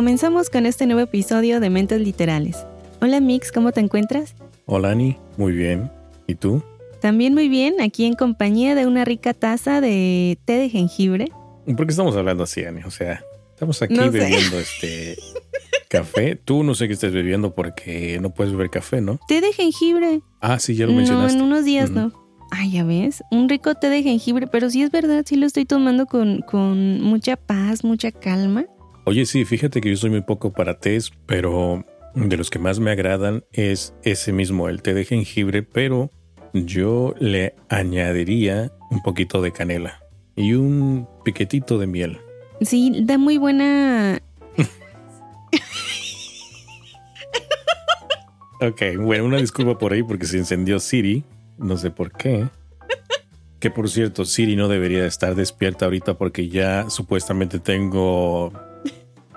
Comenzamos con este nuevo episodio de Mentes Literales. Hola Mix, ¿cómo te encuentras? Hola Ani, muy bien. ¿Y tú? También muy bien, aquí en compañía de una rica taza de té de jengibre. ¿Por qué estamos hablando así, Ani? O sea, estamos aquí bebiendo este café. Tú no sé qué estés bebiendo porque no puedes beber café, ¿no? Té de jengibre. Ah, sí, ya lo mencionaste. No, en unos días no. Ah, ya ves, un rico té de jengibre, pero sí es verdad, sí lo estoy tomando con, con mucha paz, mucha calma. Oye, sí, fíjate que yo soy muy poco para tés, pero de los que más me agradan es ese mismo, el té de jengibre, pero yo le añadiría un poquito de canela y un piquetito de miel. Sí, da muy buena... ok, bueno, una disculpa por ahí porque se encendió Siri, no sé por qué. Que por cierto, Siri no debería estar despierta ahorita porque ya supuestamente tengo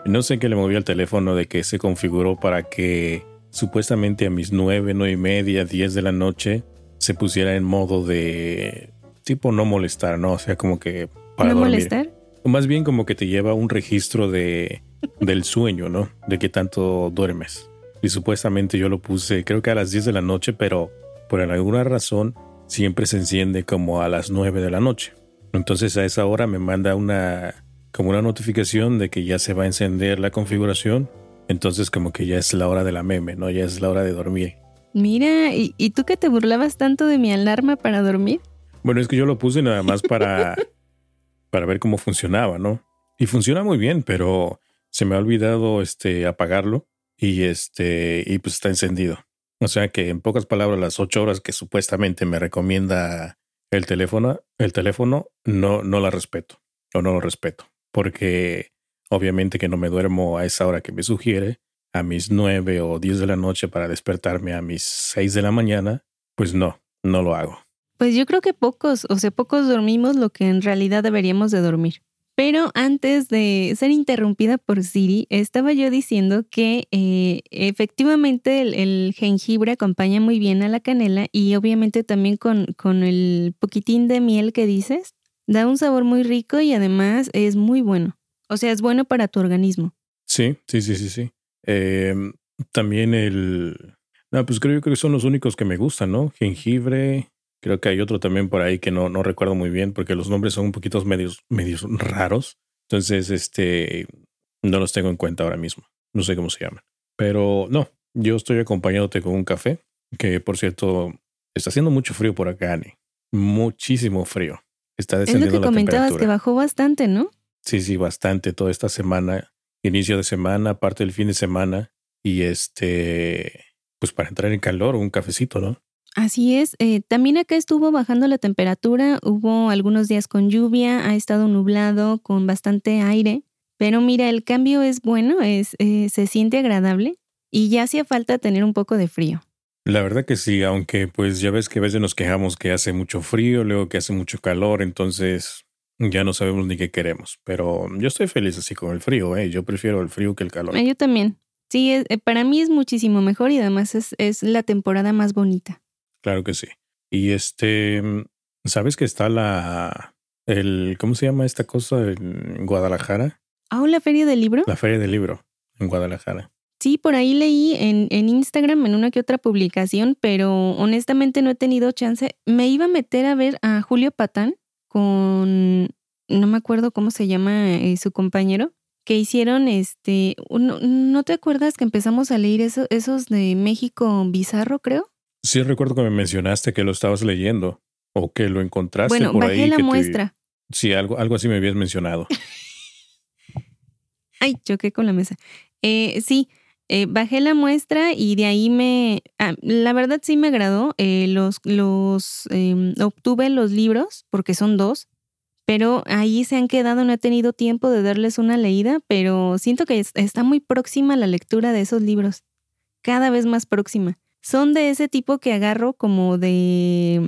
no sé qué le movió al teléfono de que se configuró para que supuestamente a mis nueve, nueve y media, diez de la noche se pusiera en modo de tipo no molestar, ¿no? O sea, como que para ¿No molestar? O más bien como que te lleva un registro de del sueño, ¿no? De qué tanto duermes. Y supuestamente yo lo puse creo que a las 10 de la noche, pero por alguna razón siempre se enciende como a las 9 de la noche. Entonces a esa hora me manda una como una notificación de que ya se va a encender la configuración. Entonces como que ya es la hora de la meme, ¿no? Ya es la hora de dormir. Mira, ¿y, tú que te burlabas tanto de mi alarma para dormir? Bueno, es que yo lo puse nada más para, para ver cómo funcionaba, ¿no? Y funciona muy bien, pero se me ha olvidado este, apagarlo y, este, y pues está encendido. O sea que en pocas palabras, las ocho horas que supuestamente me recomienda el teléfono, el teléfono no, no la respeto o no lo respeto porque obviamente que no me duermo a esa hora que me sugiere, a mis nueve o diez de la noche para despertarme a mis seis de la mañana, pues no, no lo hago. Pues yo creo que pocos, o sea, pocos dormimos lo que en realidad deberíamos de dormir. Pero antes de ser interrumpida por Siri, estaba yo diciendo que eh, efectivamente el, jengibre acompaña muy bien a la canela y obviamente también con, con el poquitín de miel que dices, Da un sabor muy rico y además es muy bueno. O sea, es bueno para tu organismo. Sí, sí, sí, sí, sí. Em, también el... No, pues creo, que son los únicos que me gustan, ¿no? Jengibre. Creo que hay otro también por ahí que no, no recuerdo muy bien porque los nombres son un poquito medios, medios raros. Entonces, este, no los tengo en cuenta ahora mismo. No sé cómo se llaman. Pero no, yo estoy acompañándote con un café, que por cierto, está haciendo mucho frío por acá, Ani. Muchísimo frío. Está descendiendo es lo que comentabas, que bajó bastante, ¿no? Sí, sí, bastante toda esta semana, inicio de semana, parte del fin de semana y este, pues para entrar en calor, un cafecito, ¿no? Así es. Eh, también acá estuvo bajando la temperatura, hubo algunos días con lluvia, ha estado nublado, con bastante aire, pero mira, el cambio es bueno, es, eh, se siente agradable y ya hacía falta tener un poco de frío. La verdad que sí, aunque pues ya ves que a veces nos quejamos que hace mucho frío, luego que hace mucho calor, entonces ya no sabemos ni qué queremos. Pero yo estoy feliz así con el frío, ¿eh? Yo prefiero el frío que el calor. yo también. Sí, eh, para mí es muchísimo mejor y además es, es la temporada más bonita. Claro que sí. Y este, ¿sabes que está la, el, ¿cómo se llama esta cosa en Guadalajara? Ah, la feria del libro. La feria del libro en Guadalajara. Sí, por ahí leí en, en, Instagram en una que otra publicación, pero honestamente no he tenido chance. Me iba a meter a ver a Julio Patán con, no me acuerdo cómo se llama eh, su compañero, que hicieron este, ¿no te acuerdas que empezamos a leer eso, esos de México Bizarro, creo? Sí, recuerdo que me mencionaste que lo estabas leyendo o que lo encontraste bueno, por bajé la muestra. Sí, algo, algo así me habías mencionado. Ay, choqué con la mesa. Eh, sí, eh, bajé la muestra y de ahí me, ah, la verdad sí me agradó. Eh, los, los em, obtuve los libros porque son dos, pero ahí se han quedado, no he tenido tiempo de darles una leída, pero siento que está muy próxima la lectura de esos libros, cada vez más próxima. Son de ese tipo que agarro como de,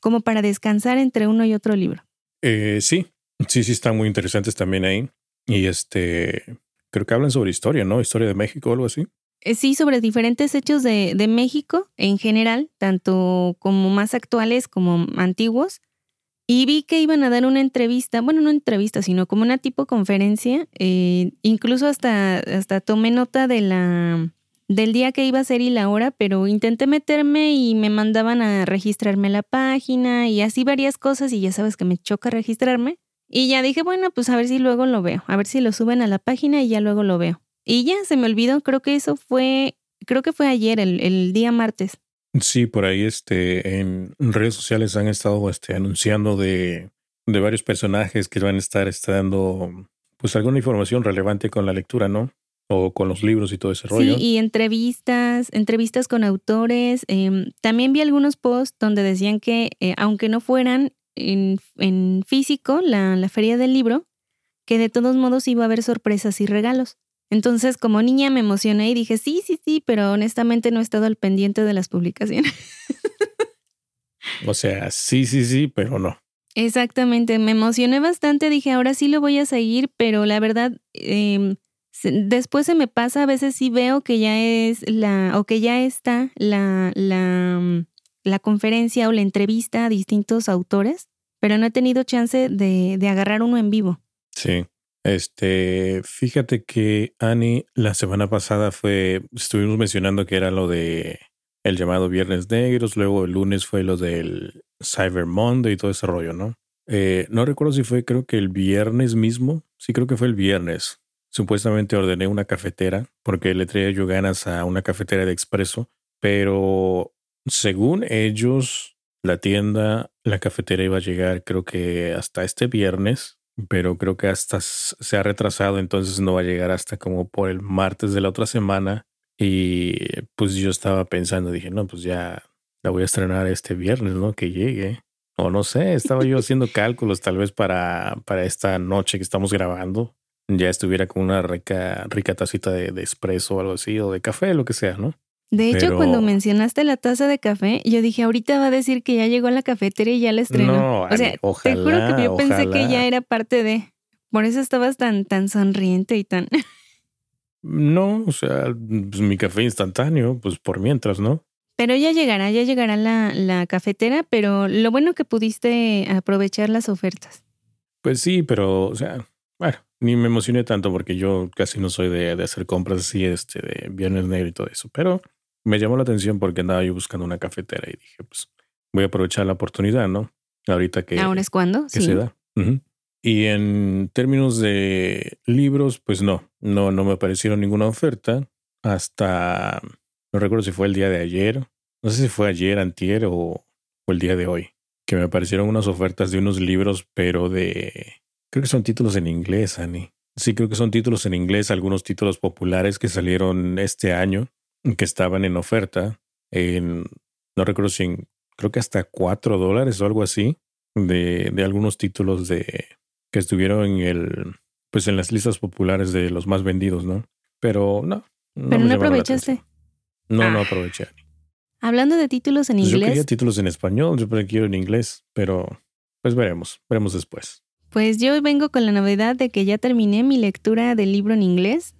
como para descansar entre uno y otro libro. Eh, sí, sí, sí, están muy interesantes también ahí. Y este, creo que hablan sobre historia, ¿no? Historia de México o algo así. Eh, sí, sobre diferentes hechos de, de México en general, tanto como más actuales como antiguos. Y vi que iban a dar una entrevista, bueno, no entrevista, sino como una tipo conferencia. Eh, incluso hasta, hasta tomé nota de la, del día que iba a ser y la hora, pero intenté meterme y me mandaban a registrarme la página y así varias cosas y ya sabes que me choca registrarme. Y ya dije, bueno, pues a ver si luego lo veo, a ver si lo suben a la página y ya luego lo veo. Y ya se me olvidó, creo que eso fue, creo que fue ayer, el, el día martes. Sí, por ahí este, en redes sociales han estado este, anunciando de, de varios personajes que van a estar este, dando pues alguna información relevante con la lectura, ¿no? O con los libros y todo ese rollo. Sí, y entrevistas, entrevistas con autores. Em, también vi algunos posts donde decían que eh, aunque no fueran en, en físico la, la feria del libro, que de todos modos iba a haber sorpresas y regalos. Entonces, como niña me emocioné y dije, sí, sí, sí, pero honestamente no he estado al pendiente de las publicaciones. o sea, sí, sí, sí, pero no. Exactamente, me emocioné bastante, dije, ahora sí lo voy a seguir, pero la verdad, em, después se me pasa, a veces sí veo que ya es la, o que ya está la, la, mm, la conferencia o la entrevista a distintos autores, pero no he tenido chance de, de agarrar uno en vivo. Sí. Este, fíjate que Annie la semana pasada fue, estuvimos mencionando que era lo de el llamado Viernes Negros, luego el lunes fue lo del Cyber Monday y todo ese rollo, ¿no? Eh, no recuerdo si fue, creo que el viernes mismo, sí creo que fue el viernes. Supuestamente ordené una cafetera porque le traía yo ganas a una cafetera de expreso, pero según ellos, la tienda, la cafetera iba a llegar creo que hasta este viernes pero creo que hasta se ha retrasado, entonces no va a llegar hasta como por el martes de la otra semana. Y pues yo estaba pensando, dije, no, pues ya la voy a estrenar este viernes, ¿no? Que llegue. O no sé, estaba yo haciendo cálculos tal vez para, para esta noche que estamos grabando. Ya estuviera con una rica, rica tacita de, de espresso o algo así, o de café, lo que sea, ¿no? De hecho, cuando mencionaste la taza de café, yo dije, ahorita va a decir que ya llegó a la cafetería y ya la estrenó. No, o sea, te juro que yo pensé que ya era parte de. Por eso estabas tan, tan sonriente y tan. No, o sea, pues mi café instantáneo, pues por mientras, ¿no? Pero ya llegará, ya llegará la, la cafetera, pero lo bueno que pudiste aprovechar las ofertas. Pues sí, pero, o sea, bueno, ni me emocioné tanto porque yo casi no soy de, de hacer compras así, este, de viernes negro y todo eso, pero me llamó la atención porque andaba yo buscando una cafetera y dije, pues voy a aprovechar la oportunidad, ¿no? Ahorita que... Ahora es cuando, sí. se da. Y en términos de libros, pues no, no, no me aparecieron ninguna oferta hasta, no recuerdo si fue el día de ayer, no sé si fue ayer, antier o, o el día de hoy, que me aparecieron unas ofertas de unos libros, pero de, creo que son títulos en inglés, Ani. Sí, creo que son títulos en inglés, algunos títulos populares que salieron este año que estaban en oferta en, no recuerdo si en, creo que hasta cuatro dólares o algo así, de, de algunos títulos de que estuvieron en el, pues en las listas populares de los más vendidos, ¿no? Pero no. no Pero no aprovechaste. No, no ah. aproveché. Hablando de títulos en inglés. Pues yo quería títulos en español, yo quiero en inglés, pero pues veremos, veremos después. Pues yo vengo con la novedad de que ya terminé mi lectura del libro en inglés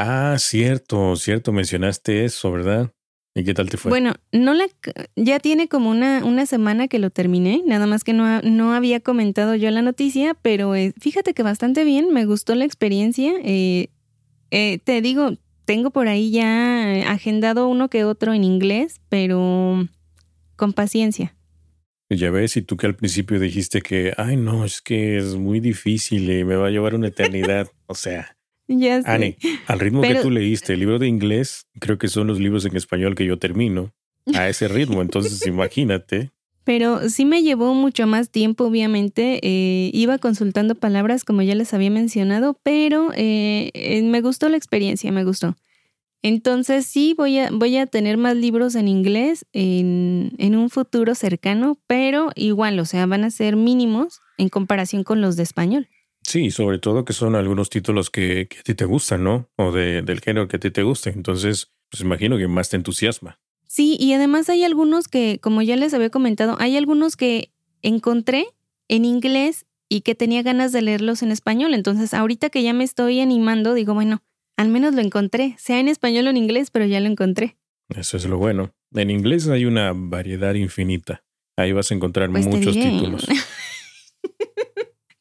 Ah, cierto, cierto, mencionaste eso, ¿verdad? ¿Y qué tal te fue? Bueno, no la, ya tiene como una, una semana que lo terminé, nada más que no, no había comentado yo la noticia, pero eh, fíjate que bastante bien, me gustó la experiencia. Eh, eh, te digo, tengo por ahí ya agendado uno que otro en inglés, pero con paciencia. Ya ves, y tú que al principio dijiste que, ay, no, es que es muy difícil y me va a llevar una eternidad. o sea, ya Ani, al ritmo que tú leíste, el libro de inglés, creo que son los libros en español que yo termino a ese ritmo. Entonces, imagínate. Pero sí me llevó mucho más tiempo, obviamente. Eh, iba consultando palabras, como ya les había mencionado, pero eh, eh, me gustó la experiencia, me gustó. Entonces sí, voy a, voy a tener más libros en inglés en, en un futuro cercano, pero igual, o sea, van a ser mínimos en comparación con los de español. Sí, sobre todo que son algunos títulos que, a ti te gustan, ¿no? O de, del género que a ti te guste. Entonces, pues imagino que más te entusiasma. Sí, y además hay algunos que, como ya les había comentado, hay algunos que encontré en inglés y que tenía ganas de leerlos en español. Entonces, ahorita que ya me estoy animando, digo, bueno, al menos lo encontré, sea en español o en inglés, pero ya lo encontré. Eso es lo bueno. En inglés hay una variedad infinita. Ahí vas a encontrar pues muchos títulos.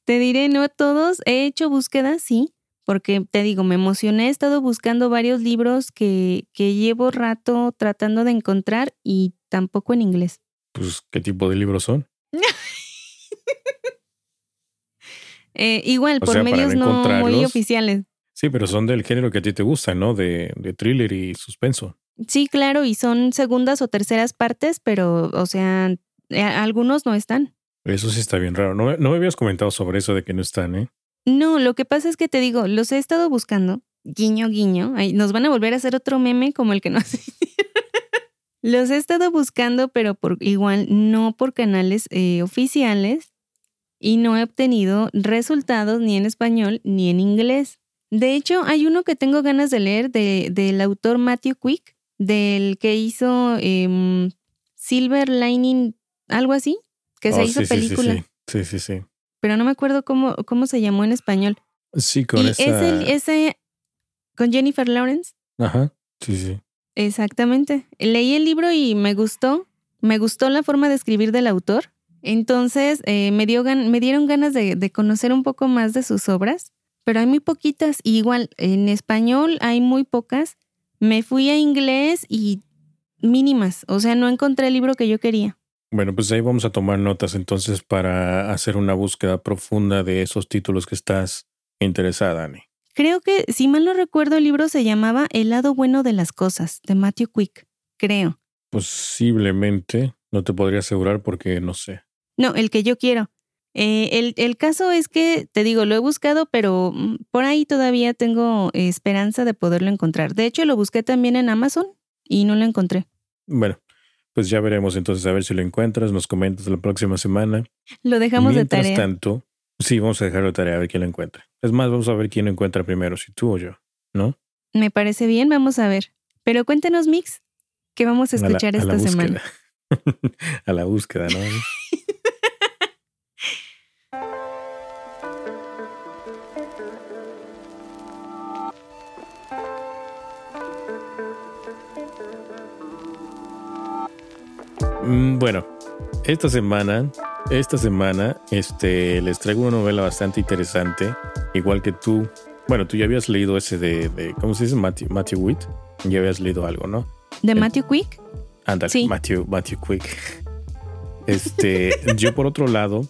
te diré, no todos. He hecho búsquedas, sí, porque te digo, me emocioné. He estado buscando varios libros que, que llevo rato tratando de encontrar y tampoco en inglés. Pues, ¿qué tipo de libros son? Eh, igual, por medios no muy oficiales. Sí, pero son del género que a ti te gusta, ¿no? De, de thriller y suspenso. Sí, claro, y son segundas o terceras partes, pero, o sea, eh, algunos no están. Eso sí está bien raro. No, no me habías comentado sobre eso de que no están, ¿eh? No, lo que pasa es que te digo, los he estado buscando, guiño, guiño. nos van a volver a hacer otro meme como el que nos. los he estado buscando, pero por igual no por canales eh, oficiales y no he obtenido resultados ni en español ni en inglés. De hecho, hay uno que tengo ganas de leer de, del autor Matthew Quick, del que hizo em, Silver Lining, algo así, que se oh, hizo película. Sí sí. sí, Pero no me acuerdo cómo, cómo se llamó en español. Sí, con esa... ese, con Jennifer Lawrence. Ajá, sí, sí. Exactamente. Leí el libro y me gustó. Me gustó la forma de escribir del autor. Entonces eh, me, dio me dieron ganas de, conocer un poco más de sus obras, pero hay muy poquitas. igual, en español hay muy pocas. Me fui a inglés y mínimas, o sea, no encontré el libro que yo quería. Bueno, pues ahí vamos a tomar notas entonces para hacer una búsqueda profunda de esos títulos que estás interesada, Annie. Creo que, si mal no recuerdo, el libro se llamaba El lado bueno de las cosas, de Matthew Quick, creo. Posiblemente, no te podría asegurar porque no sé. No, el que yo quiero. Eh, el, caso es que, te digo, lo he buscado, pero mm, por ahí todavía tengo esperanza de poderlo encontrar. De hecho, lo busqué también en Amazon y no lo encontré. Bueno, pues ya veremos entonces a ver si lo encuentras, nos comentas la próxima semana. Lo dejamos de tarea. Mientras tanto, sí, vamos a dejarlo de tarea a ver quién lo encuentra. Es más, vamos a ver quién lo encuentra primero, si tú o yo, ¿no? Me parece bien, vamos a ver. Pero cuéntanos, Mix, ¿qué vamos a escuchar esta semana? a la búsqueda, ¿no? bueno, esta semana, esta semana, este, les traigo una novela bastante interesante, igual que tú. Bueno, tú ya habías leído ese de, ¿cómo se dice? Matthew, Matthew Witt. Ya habías leído algo, ¿no? ¿De Matthew Quick? Ándale, sí. Matthew, Matthew Quick. Este, yo por otro lado,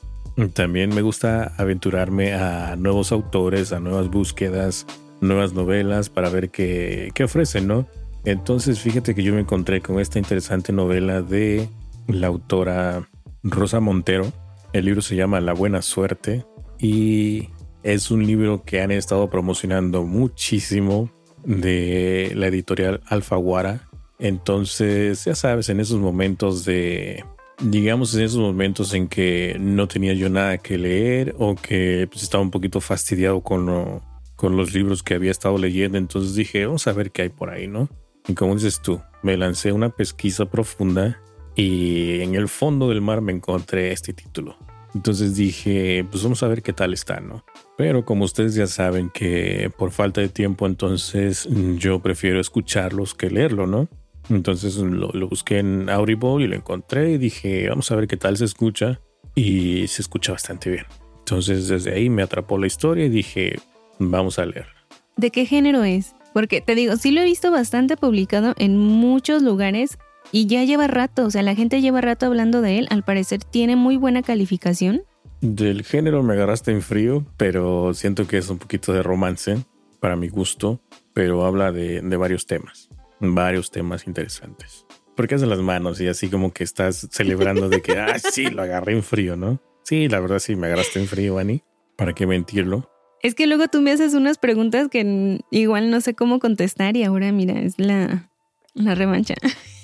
también me gusta aventurarme a nuevos autores, a nuevas búsquedas, nuevas novelas para ver qué, qué ofrecen, ¿no? Entonces, fíjate que yo me encontré con esta interesante novela de la autora Rosa Montero. El libro se llama La Buena Suerte y es un libro que han estado promocionando muchísimo de la editorial Alfaguara. Entonces, ya sabes, en esos momentos de, digamos, en esos momentos en que no tenía yo nada que leer o que pues, estaba un poquito fastidiado con, con los libros que había estado leyendo, entonces dije, vamos a ver qué hay por ahí, ¿no? Y como dices tú, me lancé una pesquisa profunda y en el fondo del mar me encontré este título. Entonces dije, pues vamos a ver qué tal está, ¿no? Pero como ustedes ya saben que por falta de tiempo, entonces yo prefiero escucharlos que leerlo, ¿no? Entonces lo, busqué en Audible y lo encontré y dije, vamos a ver qué tal se escucha. Y se escucha bastante bien. Entonces desde ahí me atrapó la historia y dije, vamos a leer. ¿De qué género es? Porque te digo, sí lo he visto bastante publicado en muchos lugares y ya lleva rato, o sea, la gente lleva rato hablando de él. Al parecer tiene muy buena calificación. Del género me agarraste en frío, pero siento que es un poquito de romance para mi gusto, pero habla de, varios temas, varios temas interesantes. Porque hacen las manos y así como que estás celebrando de que, ah, sí, lo agarré en frío, ¿no? Sí, la verdad sí, me agarraste en frío, Ani. ¿Para qué mentirlo? Es que luego tú me haces unas preguntas que igual no sé cómo contestar y ahora mira, es la, la revancha.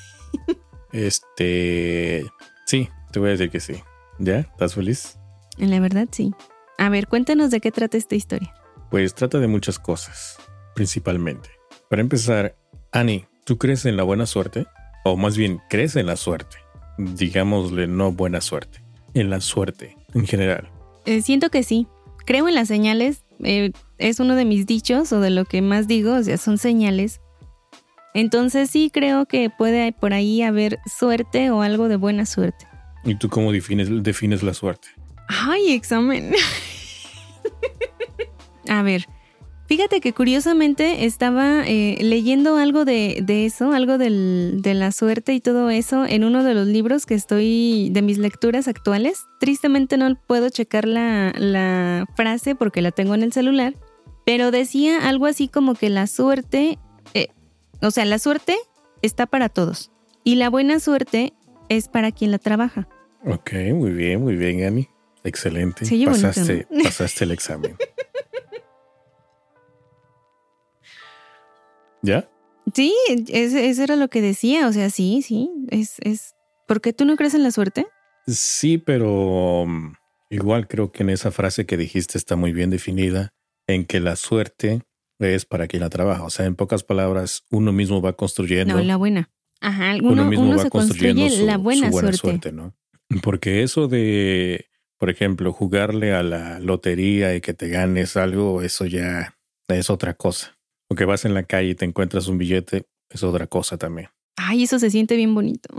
Este, sí, te voy a decir que sí. ¿Ya? ¿Estás feliz? En la verdad, sí. A ver, cuéntanos de qué trata esta historia. Pues trata de muchas cosas, principalmente. Para empezar, Annie, ¿tú crees en la buena suerte? O más bien, ¿crees en la suerte? Digámosle no buena suerte. En la suerte, en general. Eh, siento que sí. Creo en las señales. Eh, es uno de mis dichos o de lo que más digo, o sea, son señales. Entonces sí creo que puede por ahí haber suerte o algo de buena suerte. ¿Y tú cómo defines, defines la suerte? Ay, examen. A ver, fíjate que curiosamente estaba eh, leyendo algo de, eso, algo de la suerte y todo eso en uno de los libros que estoy, de mis lecturas actuales. Tristemente no puedo checar la, la frase porque la tengo en el celular, pero decía algo así como que la suerte, o sea, la suerte está para todos y la buena suerte es para quien la trabaja. Ok, muy bien, muy bien, Ani. Excelente. pasaste, pasaste el examen. ¿Ya? Sí, eso era lo que decía. O sea, sí, sí. Es, es. ¿Por qué tú no crees en la suerte? Sí, pero mm, igual creo que en esa frase que dijiste está muy bien definida, en que la suerte es para quien la trabaja. O sea, en pocas palabras, uno mismo va construyendo. No, la buena. Ajá, uno, mismo va construyendo la buena, suerte. suerte, ¿no? Porque eso de, por ejemplo, jugarle a la lotería y que te ganes algo, eso ya es otra cosa. O que vas en la calle y te encuentras un billete, es otra cosa también. Ay, eso se siente bien bonito.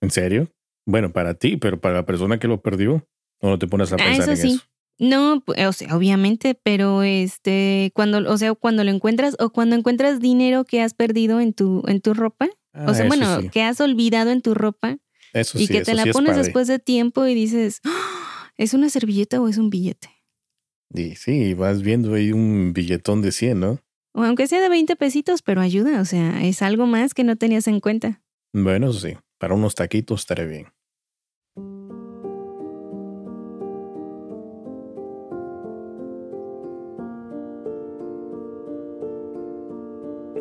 ¿En serio? Bueno, para ti, pero para la persona que lo perdió, no te pones a ah, pensar eso en sí. No, o sea, obviamente, pero este, cuando, o sea, cuando lo encuentras o cuando encuentras dinero que has perdido en tu, en tu ropa, o sea, ah, bueno, que has olvidado en tu ropa, y que te la pones después de tiempo y dices, ¡Ah! ¿es una servilleta o es un billete? Y sí, vas viendo ahí un billetón de 100, ¿no? O aunque sea de 20 pesitos, pero ayuda, o sea, es algo más que no tenías en cuenta. Bueno, sí, para unos taquitos estaré bien.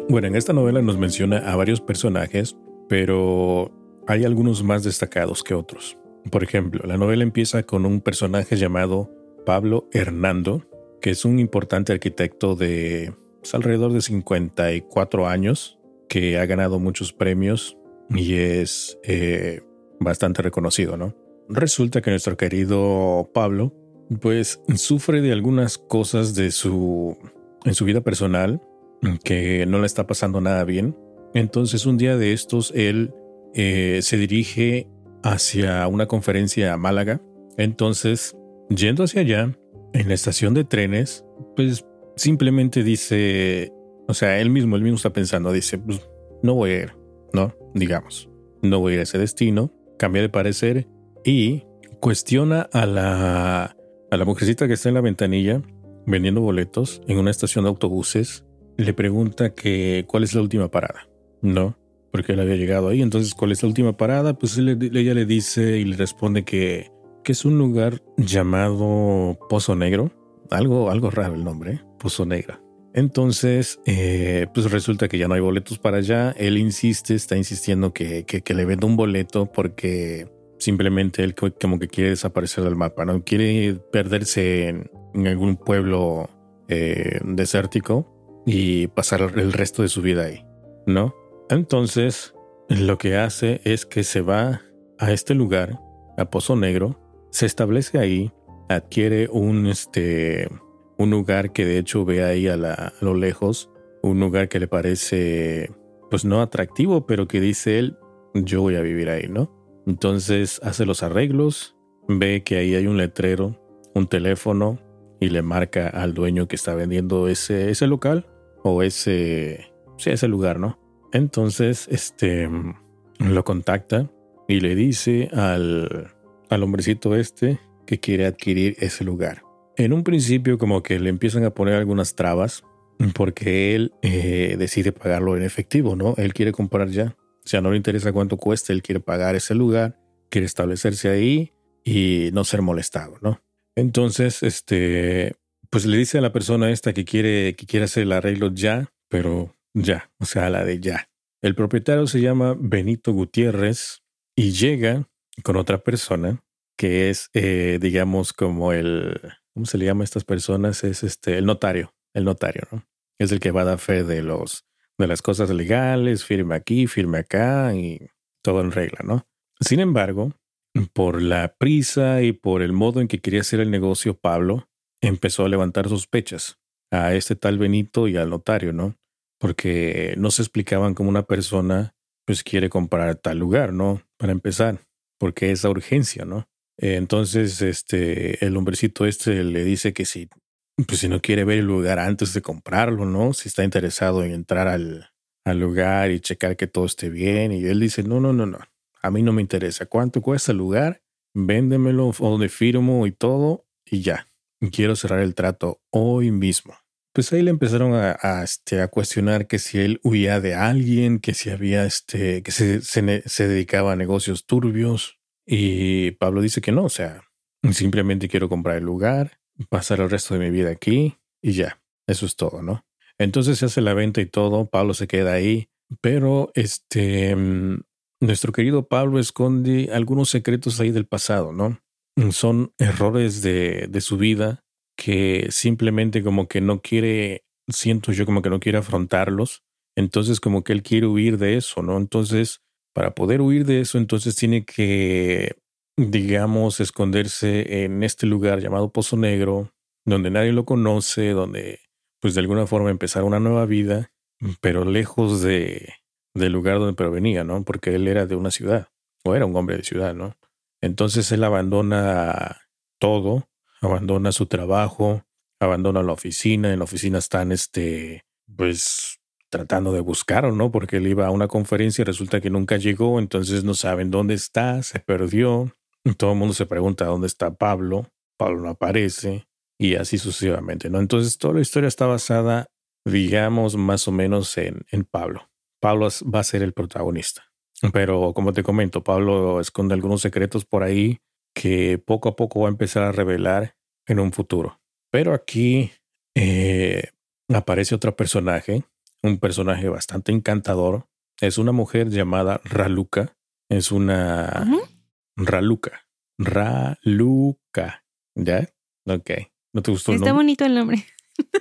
Bueno, en esta novela nos menciona a varios personajes, pero hay algunos más destacados que otros. Por ejemplo, la novela empieza con un personaje llamado Pablo Hernando, que es un importante arquitecto de pues, alrededor de 54 años, que ha ganado muchos premios y es eh, bastante reconocido, ¿no? Resulta que nuestro querido Pablo, pues sufre de algunas cosas de su en su vida personal que no le está pasando nada bien. Entonces un día de estos él eh, se dirige hacia una conferencia a Málaga. Entonces, yendo hacia allá, en la estación de trenes, pues simplemente dice, o sea, él mismo, él mismo está pensando, dice, pues no voy a ir, ¿no? Digamos, no voy a ir a ese destino, cambia de parecer y cuestiona a la, a la mujercita que está en la ventanilla vendiendo boletos en una estación de autobuses, le pregunta que cuál es la última parada, ¿no? porque él había llegado ahí. Entonces, ¿cuál es la última parada? Pues ella le dice y le responde que, que es un lugar llamado Pozo Negro. Algo, algo raro el nombre, ¿eh? Pozo Negra. Entonces, eh, pues resulta que ya no hay boletos para allá. Él insiste, está insistiendo que, que, le venda un boleto porque simplemente él como que quiere desaparecer del mapa, ¿no? Quiere perderse en, algún pueblo eh, desértico y pasar el resto de su vida ahí, ¿no? Entonces, lo que hace es que se va a este lugar, a Pozo Negro, se establece ahí, adquiere un, este, un lugar que de hecho ve ahí a, lo lejos, un lugar que le parece, pues no atractivo, pero que dice él, yo voy a vivir ahí, ¿no? Entonces hace los arreglos, ve que ahí hay un letrero, un teléfono y le marca al dueño que está vendiendo ese, ese local o ese, sí, ese lugar, ¿no? Entonces, este lo contacta y le dice al, al hombrecito este que quiere adquirir ese lugar. En un principio como que le empiezan a poner algunas trabas porque él eh, decide pagarlo en efectivo, ¿no? Él quiere comprar ya. O sea, no le interesa cuánto cueste, él quiere pagar ese lugar, quiere establecerse ahí y no ser molestado, ¿no? Entonces, este, pues le dice a la persona esta que quiere, que quiere hacer el arreglo ya, pero ya, o sea, la de ya. El propietario se llama Benito Gutiérrez y llega con otra persona que es, eh, digamos, como el, ¿cómo se le llama a estas personas? Es este, el notario, el notario, ¿no? Es el que va a dar fe de los, de las cosas legales, firme aquí, firme acá y todo en regla, ¿no? Sin embargo, por la prisa y por el modo en que quería hacer el negocio, Pablo empezó a levantar sospechas a este tal Benito y al notario, ¿no? Porque no se explicaban cómo una persona pues quiere comprar tal lugar, ¿no? Para empezar, porque esa urgencia, ¿no? Entonces, este, el hombrecito este le dice que si, pues si no quiere ver el lugar antes de comprarlo, ¿no? Si está interesado en entrar al, al lugar y checar que todo esté bien. Y él dice, no, no, no, no, a mí no me interesa. ¿Cuánto cuesta el lugar? Véndemelo donde firmo y todo y ya. Quiero cerrar el trato hoy mismo. Pues ahí le empezaron este, a cuestionar que si él huía de alguien, que si había, este, que se dedicaba a negocios turbios. Y Pablo dice que no, o sea, simplemente quiero comprar el lugar, pasar el resto de mi vida aquí y ya. Eso es todo, ¿no? Entonces se hace la venta y todo, Pablo se queda ahí, pero este, mm, nuestro querido Pablo esconde algunos secretos ahí del pasado, ¿no? Son errores de, de su vida que simplemente como que no quiere, siento yo como que no quiere afrontarlos, entonces como que él quiere huir de eso, ¿no? Entonces, para poder huir de eso, entonces tiene que, digamos, esconderse en este lugar llamado Pozo Negro, donde nadie lo conoce, donde pues de alguna forma empezar una nueva vida, pero lejos de, del lugar donde provenía, ¿no? Porque él era de una ciudad, o era un hombre de ciudad, ¿no? Entonces él abandona todo, abandona su trabajo, abandona la oficina, en la oficina están, este, pues, tratando de buscarlo, ¿no? Porque él iba a una conferencia y resulta que nunca llegó, entonces no saben dónde está, se perdió, todo el mundo se pregunta dónde está Pablo, Pablo no aparece, y así sucesivamente, ¿no? Entonces toda la historia está basada, digamos, más o menos en, en Pablo. Pablo va a ser el protagonista. Pero como te comento, Pablo esconde algunos secretos por ahí que poco a poco va a empezar a revelar en un futuro. Pero aquí eh, aparece otro personaje, un personaje bastante encantador. Es una mujer llamada Raluca. Es una Raluca. Raluca. ¿Ya? Ok. ¿No te gustó el nombre? Está bonito el nombre.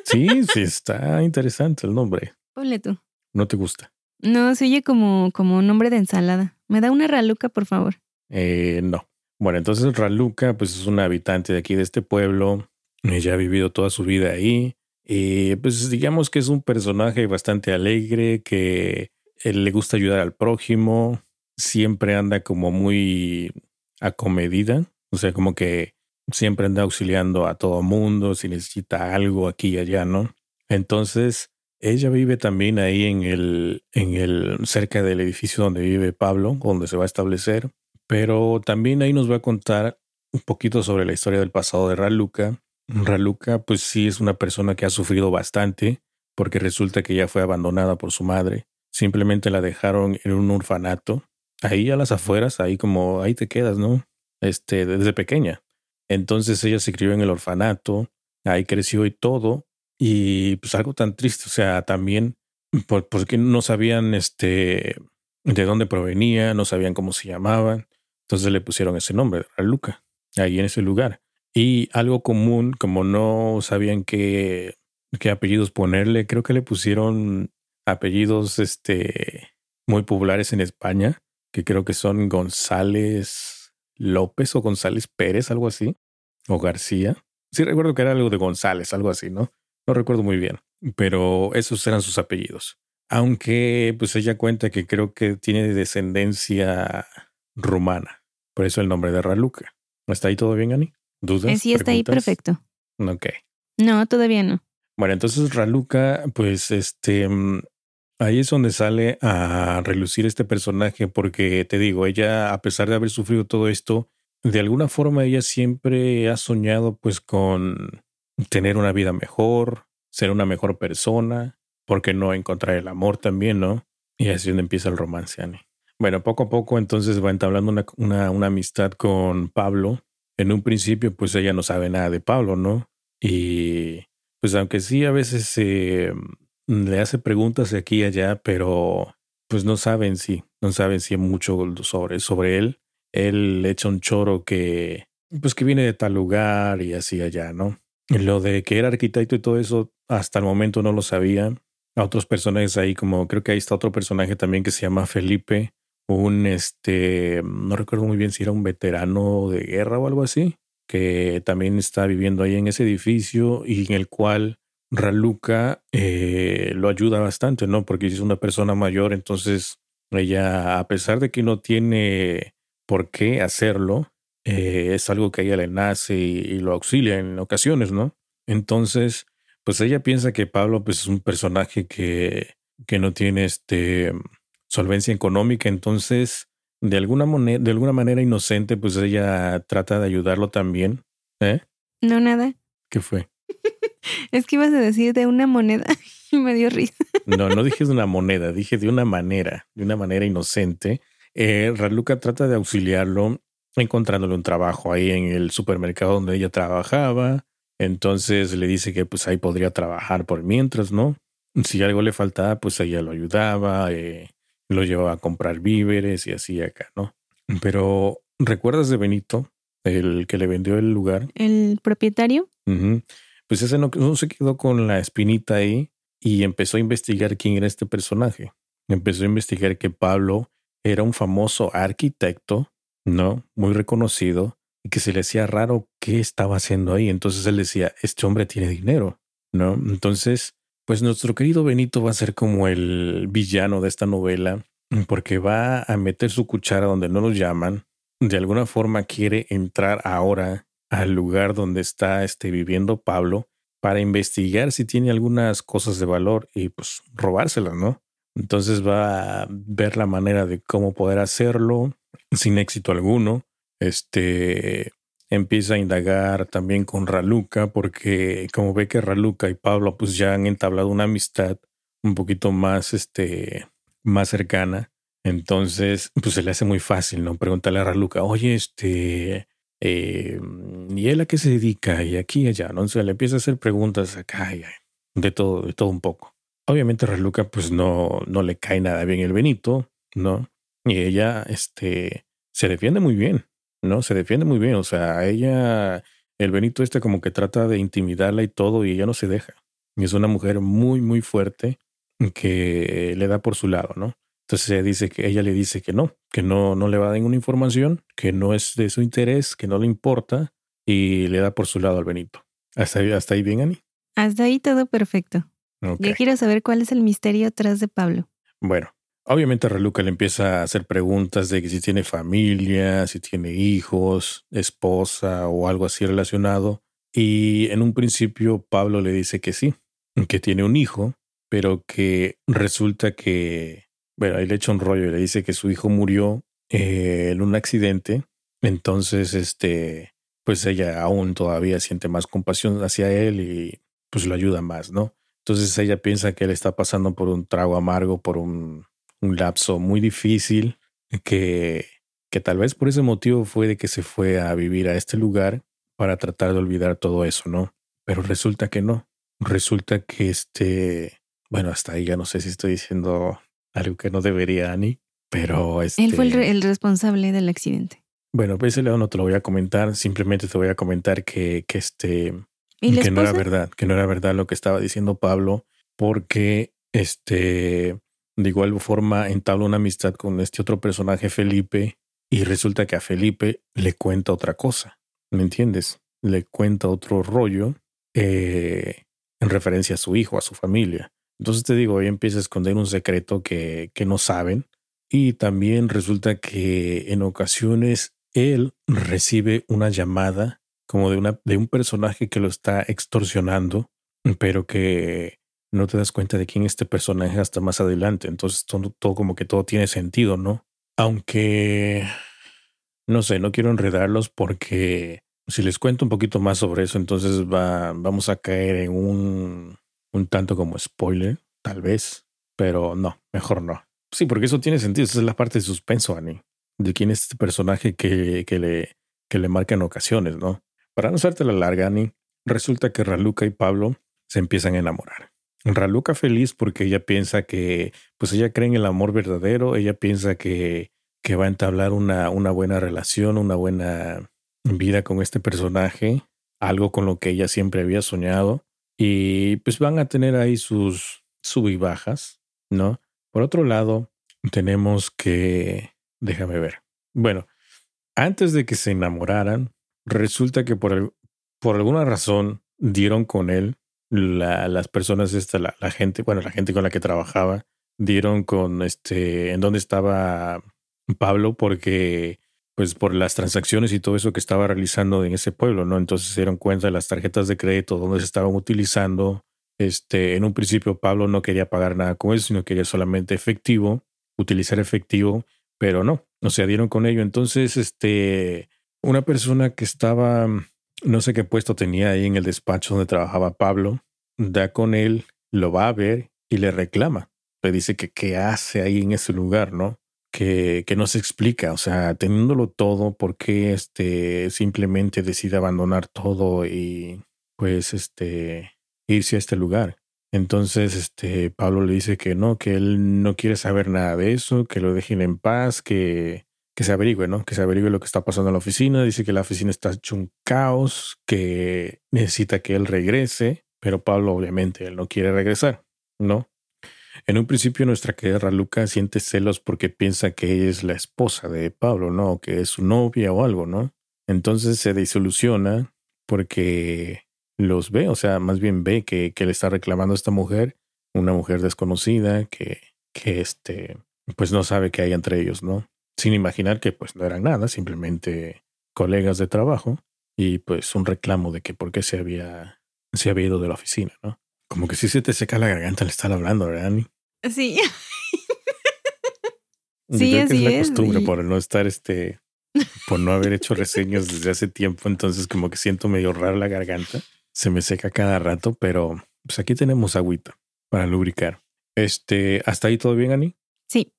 Sí, sí, está interesante el nombre. Ponle tú. ¿No te gusta? No, se oye como, como nombre de ensalada. ¿Me da una raluca, por favor? Eh, no. Bueno, entonces Raluca, pues es una habitante de aquí de este pueblo. Ella ha vivido toda su vida ahí. Y pues digamos que es un personaje bastante alegre, que él le gusta ayudar al prójimo. Siempre anda como muy acomedida. O sea, como que siempre anda auxiliando a todo mundo si necesita algo aquí y allá, ¿no? Entonces, ella vive también ahí en el, en el, cerca del edificio donde vive Pablo, donde se va a establecer. Pero también ahí nos va a contar un poquito sobre la historia del pasado de Raluca. Raluca, pues sí es una persona que ha sufrido bastante, porque resulta que ella fue abandonada por su madre. Simplemente la dejaron en un orfanato. Ahí a las afueras, ahí como, ahí te quedas, ¿no? Este, desde pequeña. Entonces ella se crió en el orfanato, ahí creció y todo, y pues algo tan triste, o sea, también por, porque no sabían este de dónde provenía, no sabían cómo se llamaban, entonces le pusieron ese nombre, Raluca, ahí en ese lugar. Y algo común, como no sabían qué, qué apellidos ponerle, creo que le pusieron apellidos este, muy populares en España, que creo que son González López o González Pérez, algo así, o García. Sí recuerdo que era algo de González, algo así, ¿no? No recuerdo muy bien, pero esos eran sus apellidos. Aunque pues ella cuenta que creo que tiene descendencia rumana, por eso el nombre de Raluca. ¿Está ahí todo bien, Ani? ¿Dudas? Eh, sí, está ahí perfecto. Ok. No, todavía no. Bueno, entonces Raluca, pues este, mm, ahí es donde sale a relucir este personaje porque te digo, ella a pesar de haber sufrido todo esto, de alguna forma ella siempre ha soñado pues con tener una vida mejor, ser una mejor persona, porque no encontrar el amor también, ¿no? Y así es donde empieza el romance, Ani. Bueno, poco a poco entonces va entablando una, una, una amistad con Pablo. En un principio, pues ella no sabe nada de Pablo, ¿no? Y pues aunque sí a veces eh, le hace preguntas de aquí y allá, pero pues no saben si, no saben si mucho sobre, sobre él. él echa un choro que, pues que viene de tal lugar y así allá, ¿no? Lo de que era arquitecto y todo eso, hasta el momento no lo sabía. A otros personajes ahí, como creo que ahí está otro personaje también que se llama Felipe, un este, no recuerdo muy bien si era un veterano de guerra o algo así, que también está viviendo ahí en ese edificio y en el cual Raluca eh, lo ayuda bastante, ¿no? Porque es una persona mayor, entonces ella, a pesar de que no tiene por qué hacerlo, eh, es algo que a ella le nace y, lo auxilia en ocasiones, ¿no? Entonces, pues ella piensa que Pablo pues, es un personaje que, que no tiene este, solvencia económica, entonces, de alguna, de alguna manera inocente, pues ella trata de ayudarlo también. ¿Eh? No, nada. ¿Qué fue? es que ibas a decir de una moneda y me dio risa. no, no dije de una moneda, dije de una manera, de una manera inocente. Eh, Raluca trata de auxiliarlo encontrándole un trabajo ahí en el supermercado donde ella trabajaba. Entonces le dice que pues ahí podría trabajar por mientras, ¿no? Si algo le faltaba, pues ella lo ayudaba, eh, lo llevaba a comprar víveres y así acá, ¿no? Pero, ¿recuerdas de Benito, el que le vendió el lugar? ¿El propietario? Pues ese no, no se quedó con la espinita ahí y empezó a investigar quién era este personaje. Empezó a investigar que Pablo era un famoso arquitecto ¿no? Muy reconocido y que se le hacía raro qué estaba haciendo ahí. Entonces él decía, este hombre tiene dinero, ¿no? Entonces, pues nuestro querido Benito va a ser como el villano de esta novela porque va a meter su cuchara donde no lo llaman. De alguna forma quiere entrar ahora al lugar donde está este, viviendo Pablo para investigar si tiene algunas cosas de valor y pues robárselas, ¿no? Entonces va a ver la manera de cómo poder hacerlo, sin éxito alguno. Este empieza a indagar también con Raluca, porque como ve que Raluca y Pablo pues ya han entablado una amistad un poquito más, este, más cercana. Entonces, pues se le hace muy fácil, ¿no? Preguntarle a Raluca, oye, este, eh, ¿y él a qué se dedica? Y aquí y allá, ¿no? se le empieza a hacer preguntas acá de todo, de todo un poco. Obviamente Raluca pues no, no le cae nada bien el Benito, ¿no? Y ella, este, se defiende muy bien, ¿no? Se defiende muy bien. O sea, ella, el Benito este como que trata de intimidarla y todo y ella no se deja. Y es una mujer muy, muy fuerte que le da por su lado, ¿no? Entonces ella dice que ella le dice que no, que no, no le va a dar ninguna información, que no es de su interés, que no le importa y le da por su lado al Benito. ¿Hasta ahí, hasta ahí bien, Ani? Hasta ahí todo perfecto. Yo quiero saber cuál es el misterio atrás de Pablo. Bueno, Obviamente Reluca le empieza a hacer preguntas de que si tiene familia, si tiene hijos, esposa o algo así relacionado. Y en un principio Pablo le dice que sí, que tiene un hijo, pero que resulta que, bueno, ahí le echa un rollo y le dice que su hijo murió eh, en un accidente. Entonces, este, pues ella aún todavía siente más compasión hacia él y pues lo ayuda más, ¿no? Entonces ella piensa que él está pasando por un trago amargo, por un un lapso muy difícil que, que tal vez por ese motivo fue de que se fue a vivir a este lugar para tratar de olvidar todo eso, ¿no? Pero resulta que no. Resulta que este, bueno, hasta ahí ya no sé si estoy diciendo algo que no debería, Ani, pero este... Él fue el, responsable del accidente. Bueno, pues ese lado no te lo voy a comentar, simplemente te voy a comentar que, que este, que no era verdad, que no era verdad lo que estaba diciendo Pablo, porque este, de igual forma entabla una amistad con este otro personaje, Felipe, y resulta que a Felipe le cuenta otra cosa, ¿me entiendes? Le cuenta otro rollo eh, en referencia a su hijo, a su familia. Entonces te digo, ella empieza a esconder un secreto que, que no saben y también resulta que en ocasiones él recibe una llamada como de, una, de un personaje que lo está extorsionando, pero que no te das cuenta de quién es este personaje hasta más adelante. Entonces todo, como que todo tiene sentido, ¿no? Aunque, no sé, no quiero enredarlos porque si les cuento un poquito más sobre eso, entonces va, vamos a caer en un, un tanto como spoiler, tal vez, pero no, mejor no. Sí, porque eso tiene sentido, esa es la parte de suspenso, Annie, de quién es este personaje que, que, le, que le marca en ocasiones, ¿no? Para no hacerte la larga, Annie, resulta que Raluca y Pablo se empiezan a enamorar. Raluca feliz porque ella piensa que, pues ella cree en el amor verdadero, ella piensa que, que va a entablar una, una buena relación, una buena vida con este personaje, algo con lo que ella siempre había soñado. Y pues van a tener ahí sus sub y bajas, ¿no? Por otro lado, tenemos que, déjame ver. Bueno, antes de que se enamoraran, resulta que por, por alguna razón dieron con él las personas, esta, la, la, gente, bueno, la gente con la que trabajaba, dieron con este, en dónde estaba Pablo, porque pues por las transacciones y todo eso que estaba realizando en ese pueblo, ¿no? Entonces se dieron cuenta de las tarjetas de crédito donde se estaban utilizando. Este, en un principio Pablo no quería pagar nada con eso, sino quería solamente efectivo, utilizar efectivo, pero no, o sea, dieron con ello. Entonces, este, una persona que estaba, no sé qué puesto tenía ahí en el despacho donde trabajaba Pablo, da con él, lo va a ver y le reclama. Le dice que qué hace ahí en ese lugar, ¿no? que, que, no se explica, o sea, teniéndolo todo, ¿por qué este simplemente decide abandonar todo y pues este irse a este lugar? Entonces, este Pablo le dice que no, que él no quiere saber nada de eso, que lo dejen en paz, que, que se averigüe, ¿no? Que se averigüe lo que está pasando en la oficina. Dice que la oficina está hecho un caos, que necesita que él regrese, pero Pablo obviamente él no quiere regresar, ¿no? En un principio nuestra querida Raluca siente celos porque piensa que ella es la esposa de Pablo, ¿no? Que es su novia o algo, ¿no? Entonces se disoluciona porque los ve, o sea, más bien ve que, que le está reclamando a esta mujer, una mujer desconocida que, que este, pues no sabe qué hay entre ellos, ¿no? Sin imaginar que pues no eran nada, simplemente colegas de trabajo y pues un reclamo de que por qué se había, se había ido de la oficina, ¿no? Como que si se te seca la garganta al estar hablando, ¿verdad, Annie? Sí. sí, creo que es la costumbre por no estar este, por no haber hecho reseñas desde hace tiempo, entonces como que siento medio raro la garganta. Se me seca cada rato, pero pues aquí tenemos agüita para lubricar. Este, ¿hasta ahí todo bien, Ani? Sí.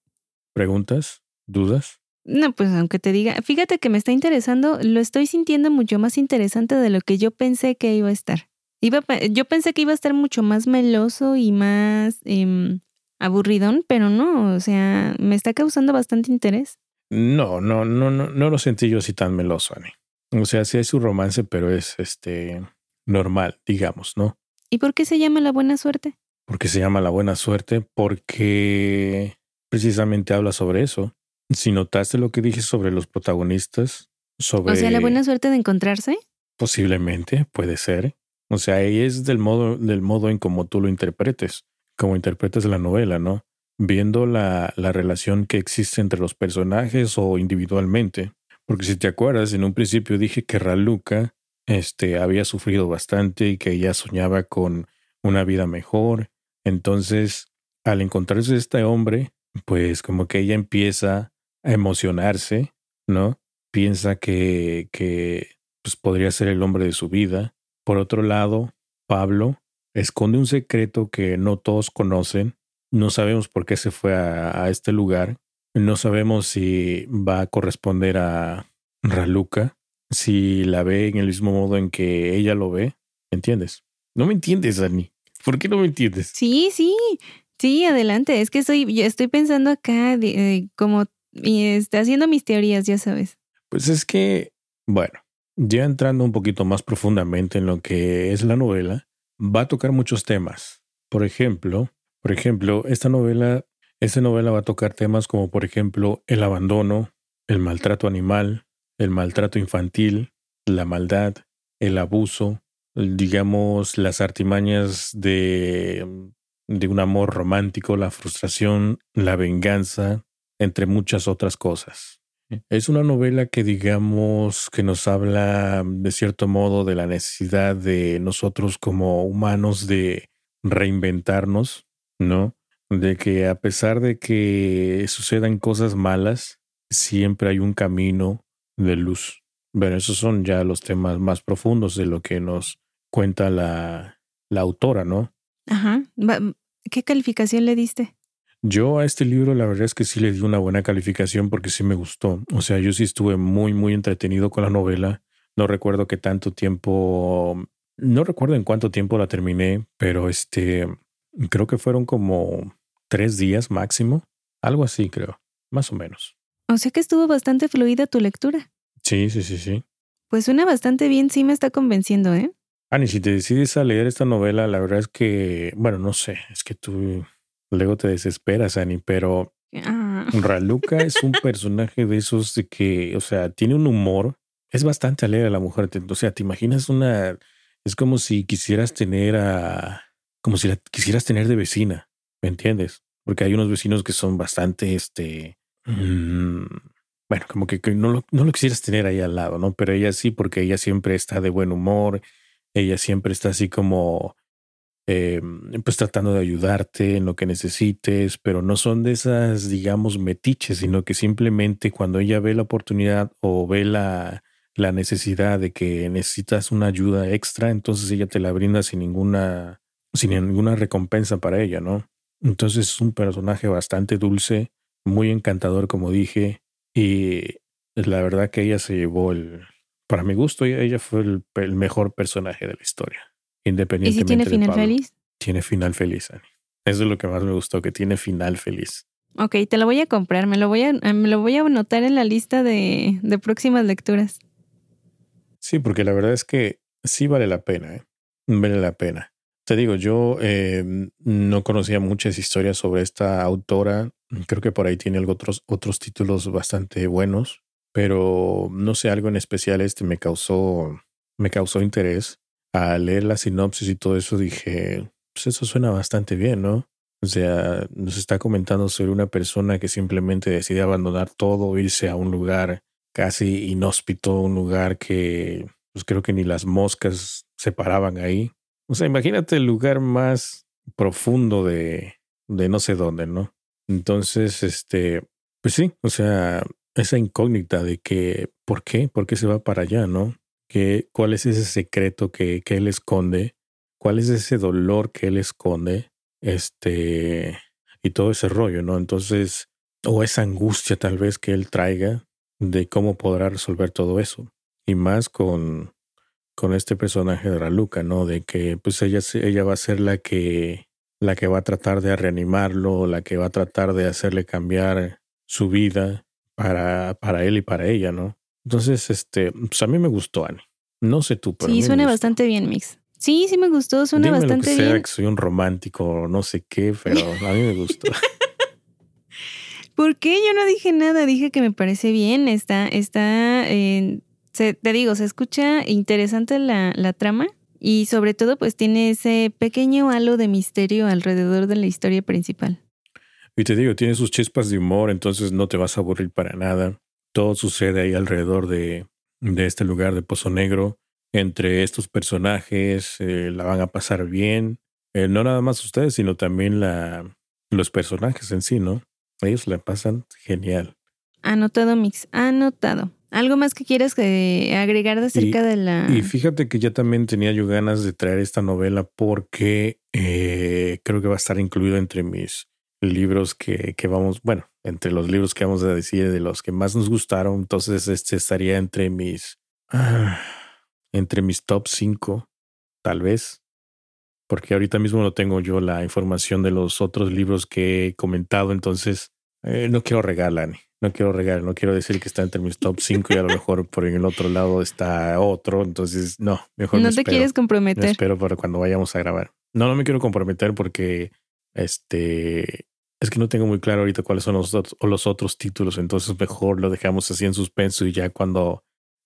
¿Preguntas? ¿Dudas? No, pues aunque te diga, fíjate que me está interesando, lo estoy sintiendo mucho más interesante de lo que yo pensé que iba a estar. Iba, yo pensé que iba a estar mucho más meloso y más eh, aburridón, pero no, o sea, me está causando bastante interés. No, no, no, no, no lo sentí yo así tan meloso, Ani. O sea, sí hay su romance, pero es este normal, digamos, ¿no? ¿Y por qué se llama La Buena Suerte? Porque se llama La Buena Suerte, porque precisamente habla sobre eso. Si notaste lo que dije sobre los protagonistas, sobre. O sea, la buena suerte de encontrarse. Posiblemente, puede ser. O sea, ahí es del modo, del modo en cómo tú lo interpretes, como interpretes la novela, ¿no? Viendo la, la relación que existe entre los personajes o individualmente. Porque si te acuerdas, en un principio dije que Raluca este, había sufrido bastante y que ella soñaba con una vida mejor. Entonces, al encontrarse este hombre, pues como que ella empieza a emocionarse, ¿no? Piensa que, que pues podría ser el hombre de su vida por otro lado, Pablo esconde un secreto que no todos conocen. No sabemos por qué se fue a, este lugar. No sabemos si va a corresponder a Raluca, si la ve en el mismo modo en que ella lo ve. ¿Entiendes? No me entiendes, Dani. ¿Por qué no me entiendes? Sí, sí. Sí, adelante. Es que estoy, yo estoy pensando acá como y está haciendo mis teorías, ya sabes. Pues es que, bueno, ya entrando un poquito más profundamente en lo que es la novela, va a tocar muchos temas. Por ejemplo, por ejemplo, esta novela, esta novela va a tocar temas como por ejemplo el abandono, el maltrato animal, el maltrato infantil, la maldad, el abuso, digamos las artimañas de, de un amor romántico, la frustración, la venganza, entre muchas otras cosas. Es una novela que digamos que nos habla de cierto modo de la necesidad de nosotros como humanos de reinventarnos, ¿no? De que a pesar de que sucedan cosas malas, siempre hay un camino de luz. Bueno, esos son ya los temas más profundos de lo que nos cuenta la, la autora, ¿no? Ajá. ¿Qué calificación le diste? Yo a este libro la verdad es que sí le di una buena calificación porque sí me gustó. O sea, yo sí estuve muy, muy entretenido con la novela. No recuerdo qué tanto tiempo, no recuerdo en cuánto tiempo la terminé, pero este, creo que fueron como tres días máximo. Algo así, creo, más o menos. O sea que estuvo bastante fluida tu lectura. Sí, sí, sí, sí. Pues suena bastante bien, sí me está convenciendo, ¿eh? Ani, si te decides a leer esta novela, la verdad es que, bueno, no sé, es que tú luego te desesperas, Ani, pero Ah, Raluca es un personaje de esos de que, o sea, tiene un humor, es bastante alegre la mujer, o sea, te imaginas una, es como si quisieras tener a, como si la quisieras tener de vecina, ¿me entiendes? Porque hay unos vecinos que son bastante, este, mm, bueno, como que, que no, lo, no lo quisieras tener ahí al lado, ¿no? Pero ella sí, porque ella siempre está de buen humor, ella siempre está así como, eh, pues tratando de ayudarte en lo que necesites, pero no son de esas, digamos, metiches, sino que simplemente cuando ella ve la oportunidad o ve la, la necesidad de que necesitas una ayuda extra, entonces ella te la brinda sin ninguna, sin ninguna recompensa para ella, ¿no? Entonces es un personaje bastante dulce, muy encantador, como dije, y la verdad que ella se llevó el, para mi gusto, ella, fue el mejor personaje de la historia, ¿Y independientemente si tiene final Pablo. feliz? Tiene final feliz, Ani. Eso es lo que más me gustó, que tiene final feliz. Ok, te lo voy a comprar, me lo voy a, eh, me lo voy a anotar en la lista de, de próximas lecturas. Sí, porque la verdad es que sí vale la pena, ¿eh? Vale la pena. Te digo, yo eh, no conocía muchas historias sobre esta autora. Creo que por ahí tiene algo otros, otros títulos bastante buenos, pero no sé, algo en especial este me causó, me causó interés. Al leer la sinopsis y todo eso dije, pues eso suena bastante bien, ¿no? O sea, nos está comentando sobre una persona que simplemente decide abandonar todo, irse a un lugar casi inhóspito, un lugar que pues creo que ni las moscas se paraban ahí. O sea, imagínate el lugar más profundo de, de no sé dónde, ¿no? Entonces, este, pues sí, o sea, esa incógnita de que, ¿por qué? ¿Por qué se va para allá, no? ¿Qué, ¿Cuál es ese secreto que, que él esconde? ¿Cuál es ese dolor que él esconde? Este, y todo ese rollo, ¿no? Entonces, o esa angustia tal vez que él traiga de cómo podrá resolver todo eso. Y más con, con este personaje de Raluca, ¿no? De que pues ella, ella va a ser la que, la que va a tratar de reanimarlo, la que va a tratar de hacerle cambiar su vida para, para él y para ella, ¿no? Entonces, este, pues a mí me gustó, Ani. No sé tú, pero Sí, suena bastante bien, Mix. Sí, sí me gustó, suena Dime lo bastante que sea, bien. que soy un romántico, no sé qué, pero a mí me gustó. ¿Por qué? Yo no dije nada, dije que me parece bien, está, está, eh, se- te digo, se escucha interesante la, la trama y sobre todo pues tiene ese pequeño halo de misterio alrededor de la historia principal. Y te digo, tiene sus chispas de humor, entonces no te vas a aburrir para nada. Todo sucede ahí alrededor de, de este lugar de Pozo Negro. Entre estos personajes eh, la van a pasar bien. Eh, no nada más ustedes, sino también la, los personajes en sí, ¿no? Ellos la pasan genial. Anotado, Mix, anotado. ¿Algo más que quieras que agregar de acerca de la... Y fíjate que ya también tenía yo ganas de traer esta novela porque eh, creo que va a estar incluido entre mis libros que, que vamos, bueno, entre los libros que vamos a decir de los que más nos gustaron. Entonces, este estaría entre mis, ah, entre mis top 5, tal vez. Porque ahorita mismo no tengo yo la información de los otros libros que he comentado. Entonces, eh, no quiero regalar. No quiero regalar, no quiero decir que está entre mis top 5 y a lo mejor por en el otro lado está otro. Entonces, no, mejor no me te espero. quieres Me comprometer. espero para cuando vayamos a grabar. No, no me quiero comprometer porque este es que no tengo muy claro ahorita cuáles son los, los otros títulos. Entonces, mejor lo dejamos así en suspenso y ya cuando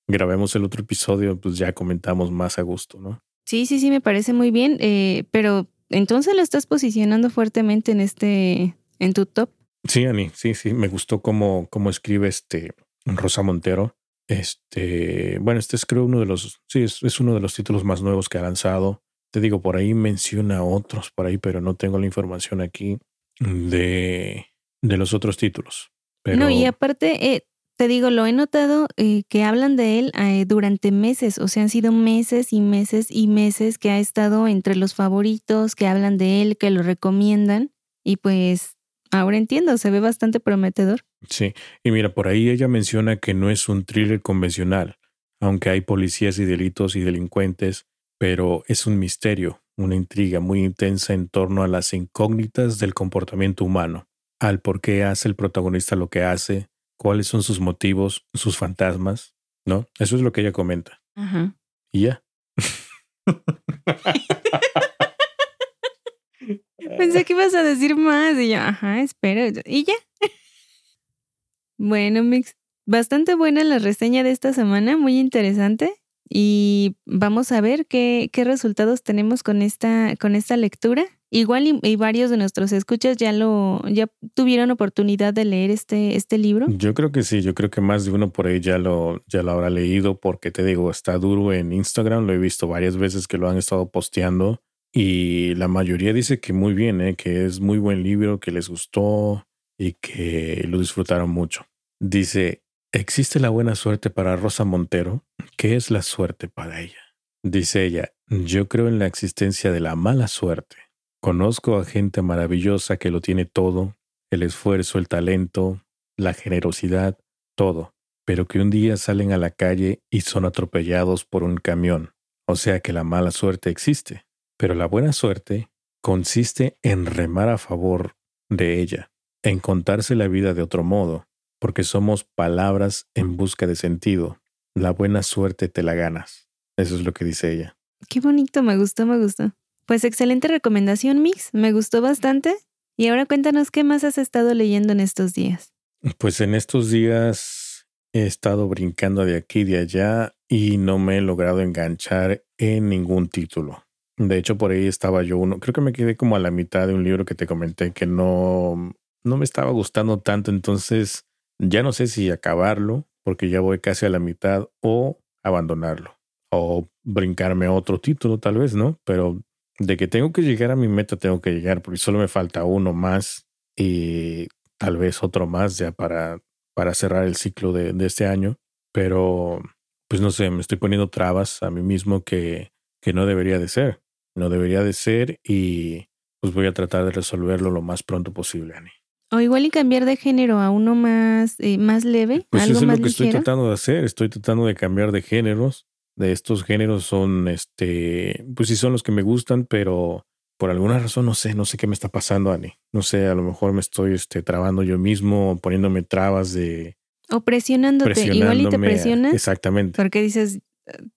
grabemos el otro episodio, pues ya comentamos más a gusto, ¿no? Sí, sí, sí, me parece muy bien, eh, pero entonces lo estás posicionando fuertemente en este, en tu top. Sí, Ani, sí, sí, me gustó cómo, cómo escribe este Rosa Montero. Este, bueno, este es creo uno de los, sí, es, es uno de los títulos más nuevos que ha lanzado. Te digo, por ahí menciona otros por ahí, pero no tengo la información aquí de, de los otros títulos. Pero No, y aparte, eh, te digo, lo he notado eh, que hablan de él eh, durante meses, o sea, han sido meses y meses y meses que ha estado entre los favoritos, que hablan de él, que lo recomiendan, y pues ahora entiendo, se ve bastante prometedor. sí, y mira, por ahí ella menciona que no es un thriller convencional, aunque hay policías y delitos y delincuentes, pero es un misterio, una intriga muy intensa en torno a las incógnitas del comportamiento humano, al por qué hace el protagonista lo que hace, cuáles son sus motivos, sus fantasmas, ¿no? Eso es lo que ella comenta. Ajá. Y ya. Pensé que ibas a decir más y yo, ajá, espera. Y ya. Bueno, Mix, bastante buena la reseña de esta semana, muy interesante. Y vamos a ver qué, qué resultados tenemos con esta, con esta lectura. Igual y, varios de nuestros escuchas ya lo, ya tuvieron oportunidad de leer este, este libro. Yo creo que sí, yo creo que más de uno por ahí ya lo, ya lo habrá leído, porque te digo, está duro en Instagram, lo he visto varias veces que lo han estado posteando. Y la mayoría dice que muy bien, ¿eh? que es muy buen libro, que les gustó y que lo disfrutaron mucho. Dice, ¿existe la buena suerte para Rosa Montero? ¿Qué es la suerte para ella? Dice ella, yo creo en la existencia de la mala suerte. Conozco a gente maravillosa que lo tiene todo, el esfuerzo, el talento, la generosidad, todo, pero que un día salen a la calle y son atropellados por un camión. O sea que la mala suerte existe. Pero la buena suerte consiste en remar a favor de ella, en contarse la vida de otro modo, porque somos palabras en busca de sentido. La buena suerte te la ganas. Eso es lo que dice ella. Qué bonito, me gustó, me gustó. Pues excelente recomendación, Mix, me gustó bastante. Y ahora cuéntanos qué más has estado leyendo en estos días. Pues en estos días he estado brincando de aquí y de allá y no me he logrado enganchar en ningún título. De hecho, por ahí estaba yo uno. Creo que me quedé como a la mitad de un libro que te comenté que no, no me estaba gustando tanto. Entonces, ya no sé si acabarlo, porque ya voy casi a la mitad, o abandonarlo. O brincarme otro título, tal vez, ¿no? Pero de que tengo que llegar a mi meta, tengo que llegar, porque solo me falta uno más y tal vez otro más ya para, para cerrar el ciclo de, de este año. Pero, pues no sé, me estoy poniendo trabas a mí mismo que, que no debería de ser no debería de ser y pues voy a tratar de resolverlo lo más pronto posible, Ani. O igual y cambiar de género a uno más, eh, más leve. Pues algo eso es más lo que estoy tratando de hacer. Estoy tratando de cambiar de géneros. De estos géneros son, este, pues sí son los que me gustan, pero por alguna razón no sé, no sé qué me está pasando, Ani. No sé, a lo mejor me estoy, este, trabando yo mismo, poniéndome trabas de O presionándote. Igual y te presionas Exactamente. porque dices, "Eh,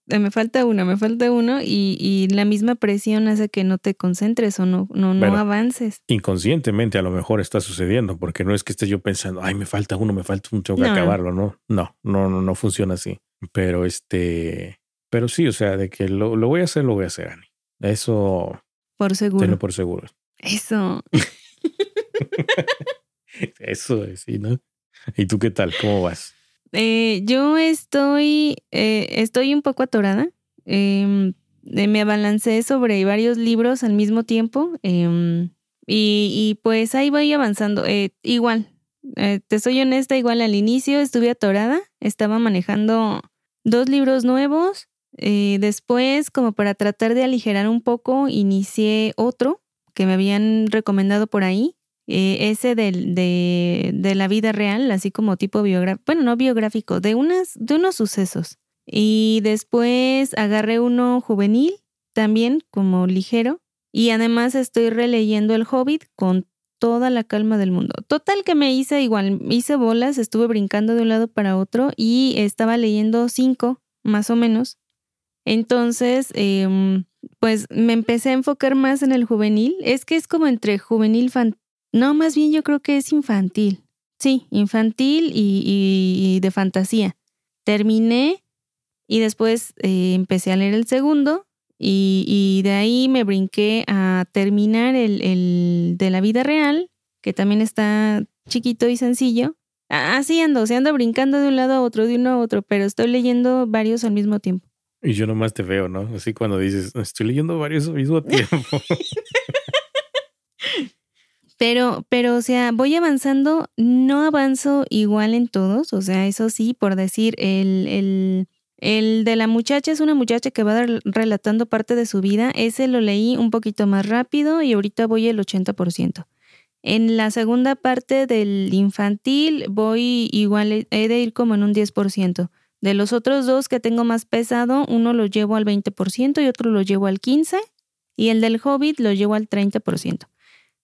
me falta uno, me falta uno y, y la misma presión hace que no te concentres o no, no, no Bueno. avances. Inconscientemente a lo mejor está sucediendo, porque no es que esté yo pensando, ay, me falta uno, me falta uno, tengo que No. acabarlo, ¿no? No, no, no, no funciona así. Pero este, pero sí, o sea, de que lo, lo voy a hacer, lo voy a hacer, Ani. Eso Por seguro. tenlo por seguro. Eso. Eso es, sí, ¿no? ¿Y tú qué tal? ¿Cómo vas? Eh, yo estoy, eh, estoy un poco atorada. Em, eh, me abalancé sobre varios libros al mismo tiempo em, y, y pues ahí voy avanzando. Eh, igual, te soy honesta, igual al inicio estuve atorada, estaba manejando dos libros nuevos. después, como para tratar de aligerar un poco, inicié otro que me habían recomendado por ahí. Eh, ese del- de, de la vida real, así como tipo biográfico, bueno, no biográfico, de, unas, de unos sucesos. Y después agarré uno juvenil, también como ligero. Y además estoy releyendo El Hobbit con toda la calma del mundo. Total que me hice igual, hice bolas, estuve brincando de un lado para otro y estaba leyendo cinco, más o menos. Entonces, em, pues me empecé a enfocar más en el juvenil. Es que es como entre juvenil. No, más bien yo creo que es infantil. Sí, infantil y, de fantasía. Terminé y después eh, empecé a leer el segundo y, y de ahí me brinqué a terminar el, el de la vida real, que también está chiquito y sencillo. Así ando, o sea, ando brincando de un lado a otro, de uno a otro, pero estoy leyendo varios al mismo tiempo. Y yo nomás te veo, ¿no? Así cuando dices, estoy leyendo varios al mismo tiempo. Pero, pero, o sea, voy avanzando, no avanzo igual en todos, o sea, eso sí, por decir, el, el, el de la muchacha es una muchacha que va rel- relatando parte de su vida, ese lo leí un poquito más rápido y ahorita voy el 80%. En la segunda parte del infantil voy igual, he- he de ir como en un 10%. De los otros dos que tengo más pesado, uno lo llevo al 20% y otro lo llevo al 15%, y el del hobbit lo llevo al 30%.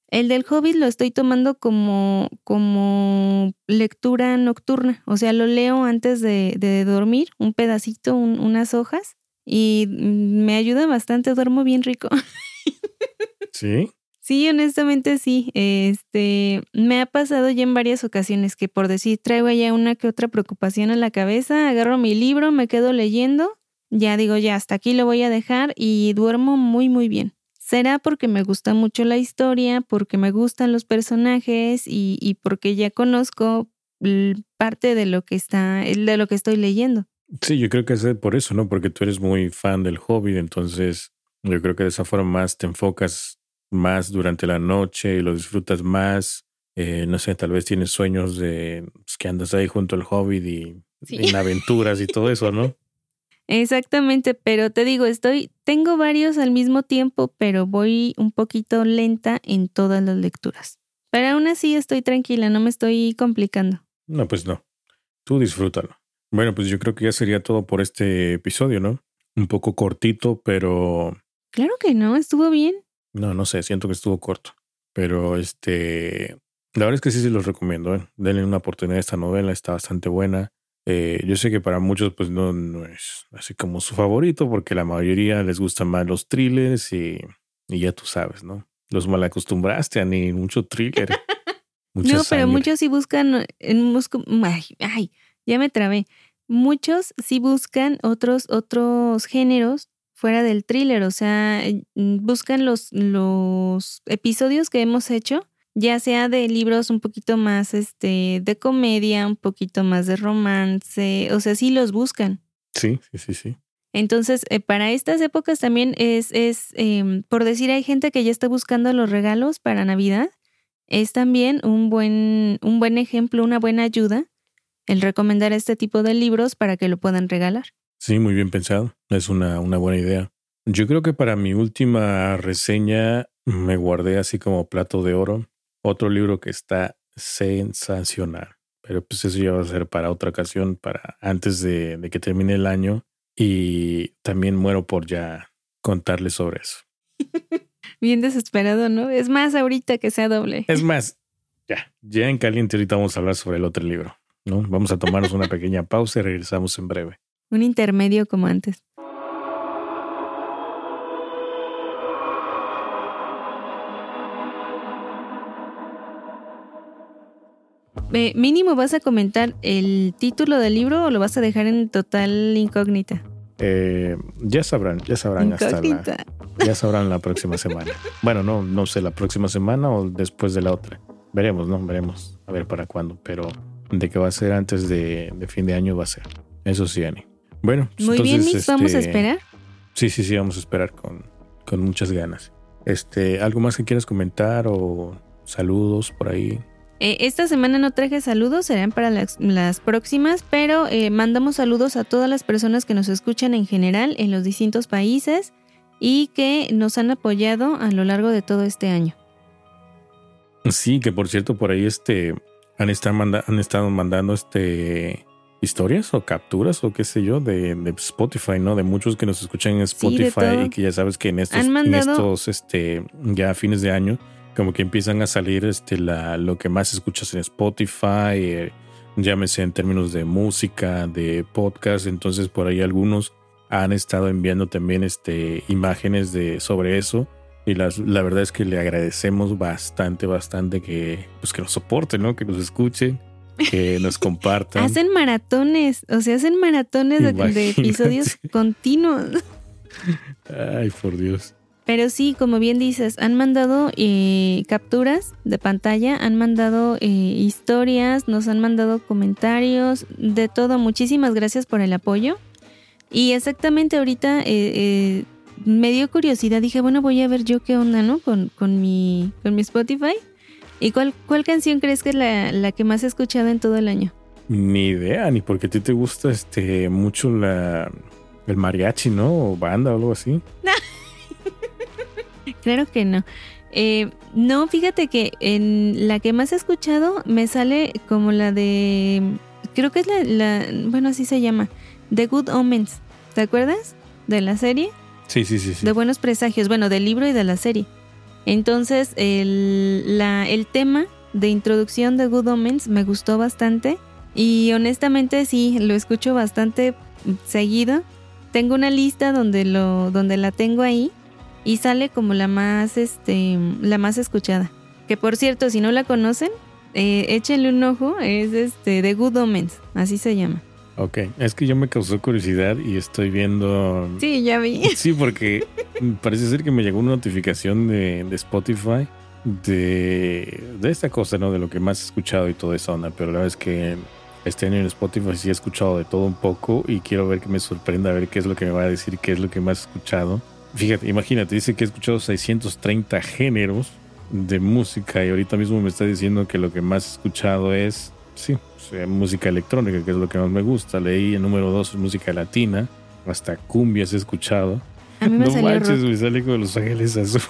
El del Hobbit lo estoy tomando como, como lectura nocturna, o sea, lo leo antes de, de dormir, un pedacito, unas hojas, y me ayuda bastante, duermo bien rico. ¿Sí? Sí, honestamente sí. Este, me ha pasado ya en varias ocasiones que por decir traigo ya una que otra preocupación en la cabeza, agarro mi libro, me quedo leyendo, ya digo ya hasta aquí lo voy a dejar y duermo muy muy bien. Será porque me gusta mucho la historia, porque me gustan los personajes y, y porque ya conozco parte de lo que está, de lo que estoy leyendo. Sí, yo creo que es por eso, ¿no? Porque tú eres muy fan del hobby, entonces yo creo que de esa forma más te enfocas más durante la noche y lo disfrutas más. Eh, no sé, tal vez tienes sueños de pues, que andas ahí junto al hobbit y en aventuras y todo eso, ¿no? Exactamente, pero te digo, estoy, tengo varios al mismo tiempo, pero voy un poquito lenta en todas las lecturas. Pero aún así estoy tranquila, no me estoy complicando. No, pues no. Tú disfrútalo. Bueno, pues yo creo que ya sería todo por este episodio, ¿no? Un poco cortito, pero... Claro que no, estuvo bien. No, no sé, siento que estuvo corto. Pero este, la verdad es que sí se los recomiendo. ¿eh? Denle una oportunidad a esta novela, está bastante buena. Eh, yo sé que para muchos pues no, no, es así como su favorito porque la mayoría les gustan más los thrillers y, y ya tú sabes, ¿no? Los mal acostumbraste a ni mucho thriller. no, pero muchos sí buscan, en, ay, ay, ya me trabé. Muchos sí buscan otros, otros géneros fuera del thriller, o sea, buscan los, los episodios que hemos hecho, ya sea de libros un poquito más este, de comedia, un poquito más de romance, o sea, sí los buscan. Sí, sí, sí, sí. Entonces, eh, para estas épocas también es, es em, por decir, hay gente que ya está buscando los regalos para Navidad. Es también un buen, un buen ejemplo, una buena ayuda el recomendar este tipo de libros para que lo puedan regalar. Sí, muy bien pensado. Es una, una buena idea. Yo creo que para mi última reseña me guardé así como plato de oro otro libro que está sensacional. Pero pues eso ya va a ser para otra ocasión, para antes de, de que termine el año. Y también muero por ya contarles sobre eso. Bien desesperado, ¿no? Es más ahorita que sea doble. Es más, ya, ya en caliente ahorita vamos a hablar sobre el otro libro, ¿no? Vamos a tomarnos una pequeña pausa y regresamos en breve. Un intermedio como antes. Eh, mínimo vas a comentar el título del libro o lo vas a dejar en total incógnita. Eh, ya sabrán, ya sabrán hasta la, ya sabrán la próxima semana. Bueno, no, no sé, la próxima semana o después de la otra. Veremos, ¿no? Veremos a ver para cuándo, pero de que va a ser antes de, de fin de año va a ser. Eso sí, Ani. Bueno, pues muy bien, vamos a este, esperar. Sí, sí, sí, vamos a esperar con, con muchas ganas. Este, ¿algo más que quieras comentar o saludos por ahí? Eh, esta semana no traje saludos, serán para las, próximas, pero eh, mandamos saludos a todas las personas que nos escuchan en general en los distintos países y que nos han apoyado a lo largo de todo este año. Sí, que por cierto, por ahí este han estado, han estado mandando este historias o capturas o qué sé yo de, Spotify, ¿no? De muchos que nos escuchan en Spotify y que ya sabes que en estos, en estos este, ya fines de año como que empiezan a salir este, la, lo que más escuchas en Spotify, eh, llámese en términos de música, de podcast, entonces por ahí algunos han estado enviando también este, imágenes de, sobre eso. Y la, la verdad es que le agradecemos bastante, bastante que, pues que nos soporten, ¿no? Que nos escuchen que nos compartan. hacen maratones, o sea, hacen maratones de, episodios continuos. Ay, por Dios. Pero sí, como bien dices, han mandado eh, capturas de pantalla, han mandado eh, historias, nos han mandado comentarios, de todo. Muchísimas gracias por el apoyo. Y exactamente ahorita eh, me dio curiosidad, dije, bueno, voy a ver yo qué onda, ¿no? Con, con, mi, con mi Spotify. ¿Y cuál, cuál canción crees que es la, que más he escuchado en todo el año? Ni idea, ni porque a ti te gusta este mucho la el mariachi, ¿no? O banda o algo así. claro que no. Eh, no, fíjate que en la que más he escuchado me sale como la de. Creo que es la, la. Bueno, así se llama. The Good Omens. ¿Te acuerdas? De la serie. Sí, sí, sí, sí. De buenos presagios. Bueno, del libro y de la serie. Entonces, el, la, el tema de introducción de Good Omens me gustó bastante y honestamente sí, lo escucho bastante seguido. Tengo una lista donde lo donde la tengo ahí y sale como la más este la más escuchada. Que por cierto, si no la conocen, eh, échenle un ojo, es este de Good Omens, así se llama. Ok, es que yo me causó curiosidad y estoy viendo. Sí, ya vi. Sí, porque parece ser que me llegó una notificación de, de Spotify de, de, esta cosa, ¿no? De lo que más he escuchado y toda esa onda. Pero la verdad es que este año en Spotify sí he escuchado de todo un poco y quiero ver que me sorprenda, a ver qué es lo que me va a decir, qué es lo que más he escuchado. Fíjate, imagínate, dice que he escuchado 630 géneros de música y ahorita mismo me está diciendo que lo que más he escuchado es, sí, música electrónica, que es lo que más me gusta. Leí el número 2 música latina, hasta cumbias he escuchado. A mí me no salió manches, rock. me sale con Los Ángeles Azul.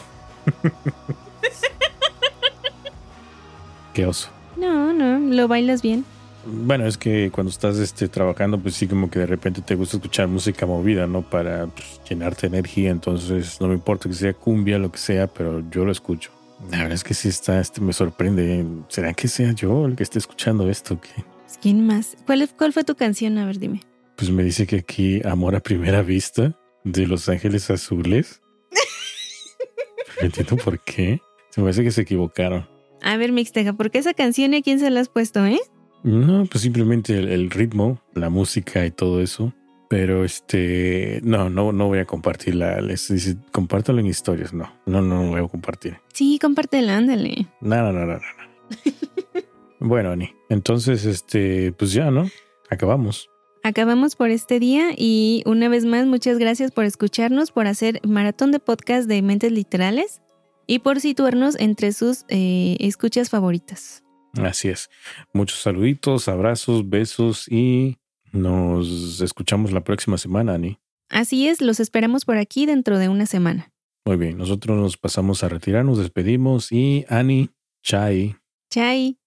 Qué oso. No, no, lo bailas bien. Bueno, es que cuando estás este, trabajando, pues sí, como que de repente te gusta escuchar música movida, ¿no? Para pues, llenarte de energía. Entonces, no me importa que sea cumbia, lo que sea, pero yo lo escucho. La verdad es que sí está, este me sorprende. ¿Será que sea yo el que esté escuchando esto? ¿Qué? ¿Quién más? ¿Cuál, ¿Cuál fue tu canción? A ver, dime. Pues me dice que aquí Amor a Primera Vista de Los Ángeles Azules. no entiendo por qué. Se me parece que se equivocaron. A ver, Mixteca, ¿por qué esa canción y a quién se la has puesto, eh? No, pues simplemente el, el, ritmo, la música y todo eso. Pero este, no, no, no voy a compartirla. Les dice, compártalo en historias. No, no, no lo voy a compartir. Sí, compártela, ándale. No, no, no, no, no. bueno, Ani, entonces, este, pues ya, ¿no? Acabamos. Acabamos por este día y una vez más, muchas gracias por escucharnos, por hacer maratón de podcast de mentes literales y por situarnos entre sus eh, escuchas favoritas. Así es. Muchos saluditos, abrazos, besos y nos escuchamos la próxima semana, Ani. Así es, los esperamos por aquí dentro de una semana. Muy bien, nosotros nos pasamos a retirar, nos despedimos y Ani, chai. Chai.